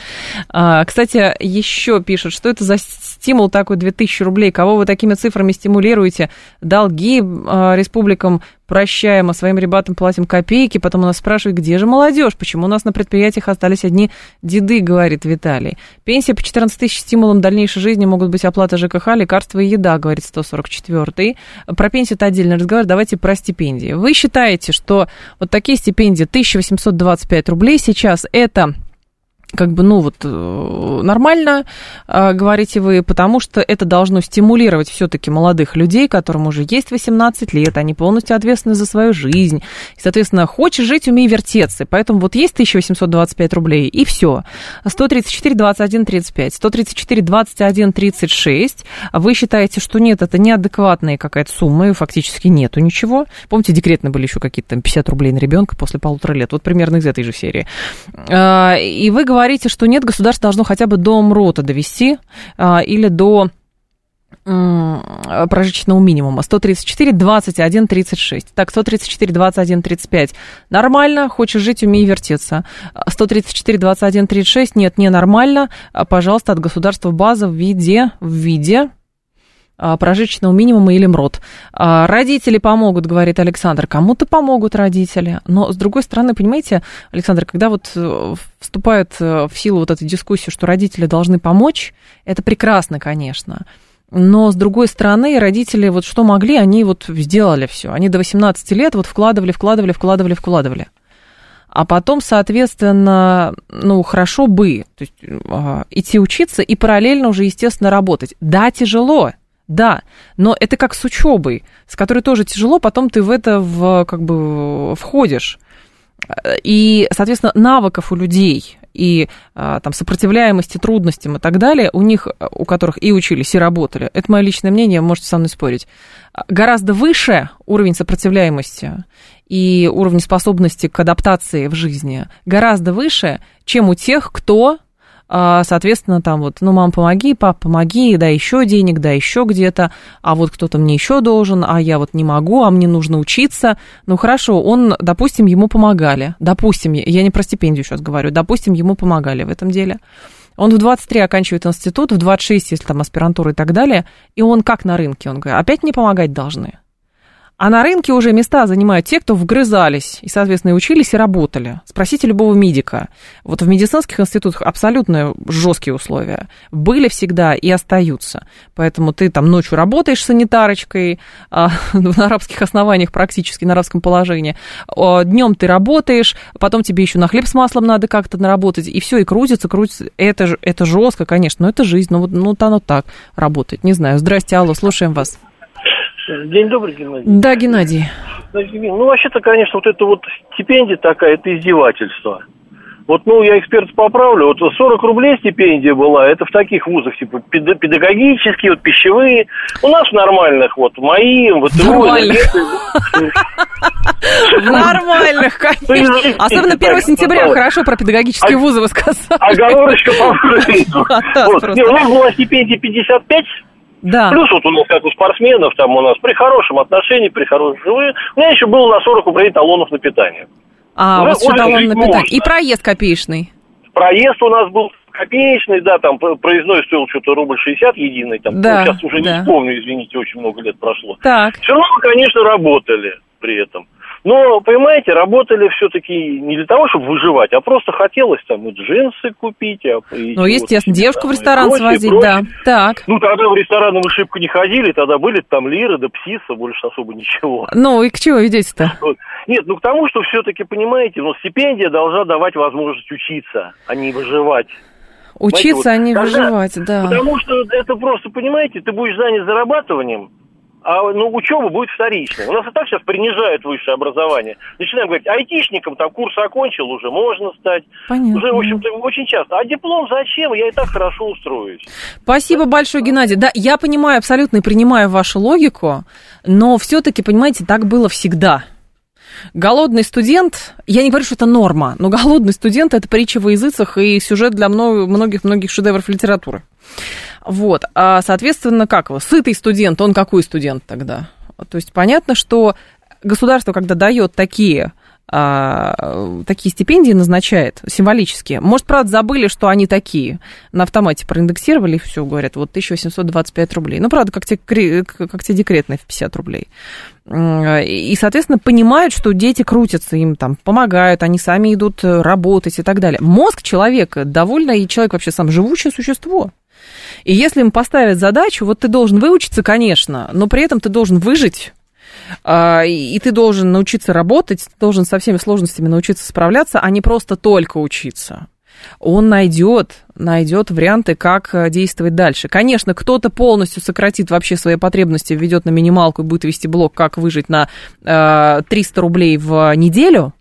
А, кстати, еще пишут, что это за стимул такой 2000 рублей, кого вы такими цифрами стимулируете? Долги а, республикам прощаем, а своим ребятам платим копейки, потом у нас спрашивают, где же молодежь, почему у нас на предприятиях остались одни деды, говорит Виталий. Пенсия по 14 тысяч стимулом дальнейшей жизни могут быть оплата ЖКХ, лекарства и еда, говорит 144-й. Про пенсию это отдельный разговор, давайте про стипендии. Вы считаете, что вот такие стипендии 1825 рублей сейчас это как бы, ну вот, э, нормально, э, говорите вы, потому что это должно стимулировать все-таки молодых людей, которым уже есть 18 лет, они полностью ответственны за свою жизнь. И, соответственно, хочешь жить, умей вертеться. Поэтому вот есть 1825 рублей, и все. 134, 21, 35, 134, 21, 36. Вы считаете, что нет, это неадекватная какая-то сумма, и фактически нету ничего. Помните, декретные были еще какие-то там 50 рублей на ребенка после полутора лет. Вот примерно из этой же серии. Э, и вы говорите, говорите, что нет, государство должно хотя бы до МРОТа довести а, или до прожиточного минимума. 134, 21, 36. Так, 134, 21, 35. Нормально, хочешь жить, умей вертеться. 134, 21, 36. Нет, не нормально. Пожалуйста, от государства база в виде, в виде прожиточного минимума или МРОД. А, родители помогут, говорит Александр. Кому-то помогут родители. Но, с другой стороны, понимаете, Александр, когда вот э, вступает э, в силу вот эта дискуссия, что родители должны помочь, это прекрасно, конечно. Но, с другой стороны, родители вот что могли, они вот сделали все. Они до 18 лет вот вкладывали, вкладывали, вкладывали, вкладывали. А потом, соответственно, ну, хорошо бы то есть, э, идти учиться и параллельно уже, естественно, работать. Да, тяжело, Да, но это как с учебой, с которой тоже тяжело, потом ты в это в, как бы входишь. И, соответственно, навыков у людей и а, там сопротивляемости трудностям и так далее, у них, у которых и учились, и работали, это мое личное мнение, можете со мной спорить, гораздо выше уровень сопротивляемости и уровень способности к адаптации в жизни, гораздо выше, чем у тех, кто соответственно, там вот, ну, мам, помоги, пап, помоги, дай еще денег, дай еще где-то, а вот кто-то мне еще должен, а я вот не могу, а мне нужно учиться. Ну, хорошо, он, допустим, ему помогали, допустим, я не про стипендию сейчас говорю, допустим, ему помогали в этом деле. Он в 23 оканчивает институт, в 26, если там аспирантура и так далее, и он как на рынке, он говорит, опять мне помогать должны. А на рынке уже места занимают те, кто вгрызались и, соответственно, и учились, и работали. Спросите любого медика. Вот в медицинских институтах абсолютно жесткие условия. Были всегда и остаются. Поэтому ты там ночью работаешь санитарочкой, а, [laughs] на арабских основаниях практически, на арабском положении. Днем ты работаешь, потом тебе еще на хлеб с маслом надо как-то наработать, и все, и крутится, крутится. Это, это жестко, конечно, но это жизнь, ну вот ну, оно так работает. Не знаю. Здрасте, алло, слушаем вас. День добрый, Геннадий. Да, Геннадий. Ну, вообще-то, конечно, вот это вот стипендия такая, это издевательство. Вот, ну, я эксперт поправлю, вот 40 рублей стипендия была, это в таких вузах, типа, педагогические, вот, пищевые. У нас нормальных, вот, мои, вот, Нормальных. Нормальных, конечно. Особенно 1 сентября, хорошо про педагогические вузы вы сказали. Оговорочка по [laughs] У нас была стипендия 55 да. Плюс вот у нас, как у спортсменов, там у нас при хорошем отношении, при хорошем живы. У меня еще было на 40 рублей талонов на питание. А, уже, у вас еще талон на питание. И проезд копеечный. Проезд у нас был копеечный, да, там проездной стоил что-то рубль 60 единый, там, да, сейчас уже да. не вспомню, извините, очень много лет прошло. Так. Все равно мы, конечно, работали при этом. Но, понимаете, работали все-таки не для того, чтобы выживать, а просто хотелось там и джинсы купить. А, и ну, естественно, вот, девушку там, в ресторан прочее, свозить, прочее. да. Так. Ну, тогда в рестораны мы шибко не ходили, тогда были там лиры, да псиса, больше особо ничего. Ну, и к чему идете-то? Вот. Нет, ну к тому, что все-таки, понимаете, ну, стипендия должна давать возможность учиться, а не выживать. Учиться, а не выживать, да. Потому что это просто, понимаете, ты будешь занят зарабатыванием, а ну, учеба будет вторичной. У нас и так сейчас принижают высшее образование. Начинаем говорить, айтишником там курс окончил, уже можно стать. Понятно. Уже, в общем-то, очень часто. А диплом зачем? Я и так хорошо устроюсь. Спасибо да. большое, Геннадий. Да, я понимаю абсолютно и принимаю вашу логику, но все-таки, понимаете, так было всегда. Голодный студент, я не говорю, что это норма, но голодный студент это притча во языцах и сюжет для многих-многих шедевров литературы. Вот, а, соответственно, как его, сытый студент, он какой студент тогда? То есть понятно, что государство, когда дает такие а, такие стипендии назначает символические. Может, правда, забыли, что они такие. На автомате проиндексировали и все, говорят, вот 1825 рублей. Ну, правда, как те, как те декретные в 50 рублей. И, соответственно, понимают, что дети крутятся, им там помогают, они сами идут работать и так далее. Мозг человека довольно, и человек вообще сам живущее существо. И если им поставят задачу, вот ты должен выучиться, конечно, но при этом ты должен выжить, и ты должен научиться работать, ты должен со всеми сложностями научиться справляться, а не просто только учиться. Он найдет, найдет варианты, как э, действовать дальше. Конечно, кто-то полностью сократит вообще свои потребности, введет на минималку и будет вести блок, как выжить на 300 э, рублей в неделю,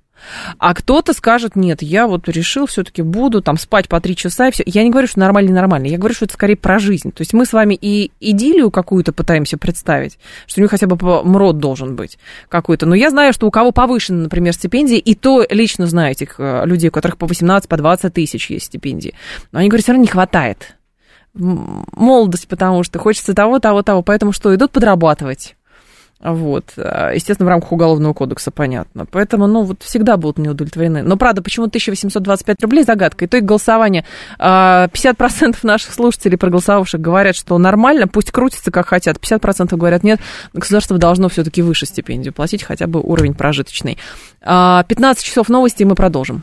а кто-то скажет, нет, я вот решил, все-таки буду там спать по три часа и все. Я не говорю, что нормально, нормально. Я говорю, что это скорее про жизнь. То есть мы с вами и идиллию какую-то пытаемся представить, что у него хотя бы МРОД должен быть какой-то. Но я знаю, что у кого повышены, например, стипендии, и то лично знаю этих э, людей, у которых по 18, по 20 тысяч есть стипендии. Но они говорят, все равно не хватает молодость, потому что хочется того, того, того. Поэтому что, идут подрабатывать вот. А, естественно, в рамках Уголовного кодекса, понятно. Поэтому, ну, вот всегда будут неудовлетворены. Но, правда, почему 1825 рублей загадка? Итог голосования. 50% а, наших слушателей, проголосовавших, говорят, что нормально, пусть крутятся как хотят. 50% говорят, нет, государство должно все-таки выше стипендию платить, хотя бы уровень прожиточный. 15 а, часов новости, и мы продолжим.